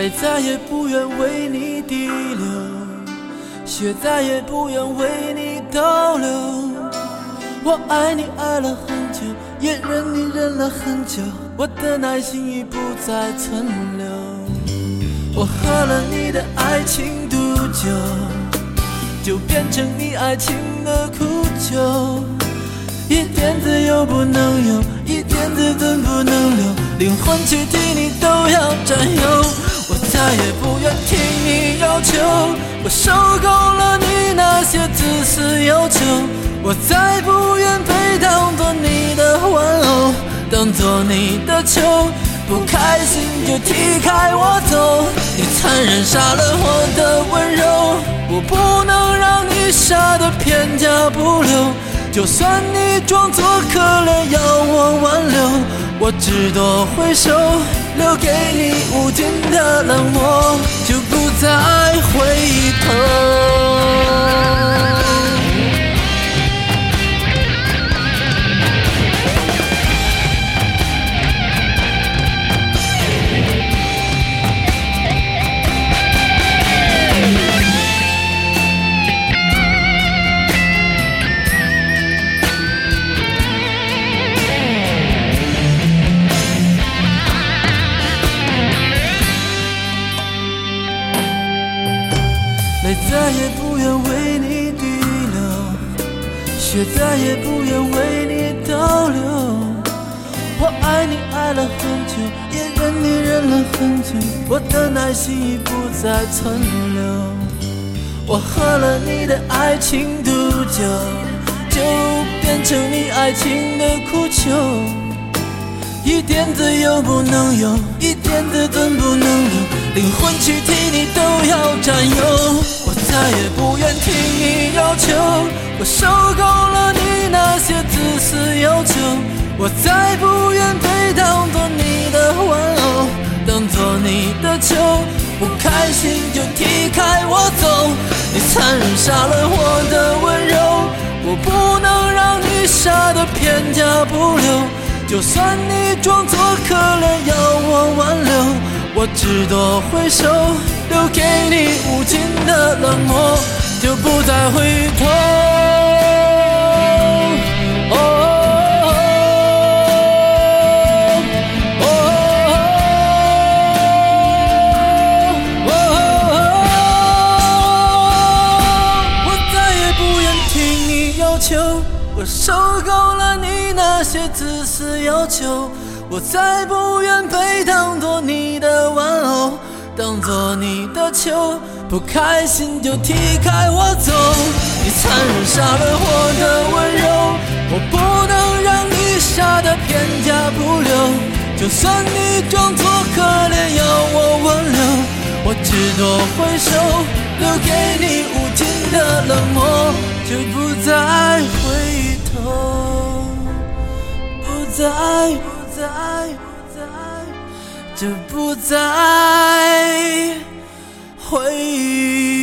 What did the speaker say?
泪再也不愿为你滴流，血再也不愿为你倒流。我爱你爱了很久，也忍你忍了很久，我的耐心已不再存留。我喝了你的爱情毒酒，就变成你爱情的苦酒。一点自由不能有，一点自尊不能留，灵魂却替你都要占有。我再也不愿听你要求，我受够了你那些自私要求。我再不愿被当作你的玩偶，当作你的球，不开心就踢开我走。你残忍杀了我的温柔，我不能让你杀得片甲不留。就算你装作可怜要我挽留，我只多回首，留给你无尽的冷漠，再也不愿为你滴流，血再也不愿为你倒流。我爱你爱了很久，也忍你忍了很久，我的耐心已不再存留。我喝了你的爱情毒酒，就变成你爱情的苦酒。一点自由不能有，一点自尊不能留，灵魂躯体你都要占有。我再也不愿听你要求，我受够了你那些自私要求。我再不愿被当作你的玩偶，当作你的球，不开心就踢开我走。你残忍杀了我的温柔，我不能让你杀的片甲不留。就算你装作可怜要我挽留，我只多挥手。留给你无尽的冷漠，就不再回头。哦哦哦我再也不愿听你要求，我受够了你那些自私要求，我再不愿被当作你的玩偶。当做你的球，不开心就踢开我走。你残忍杀了我的温柔，我不能让你杀的片甲不留。就算你装作可怜要我挽留，我只多挥手，留给你无尽的冷漠，就不再回头，不再，不再。就不再回忆。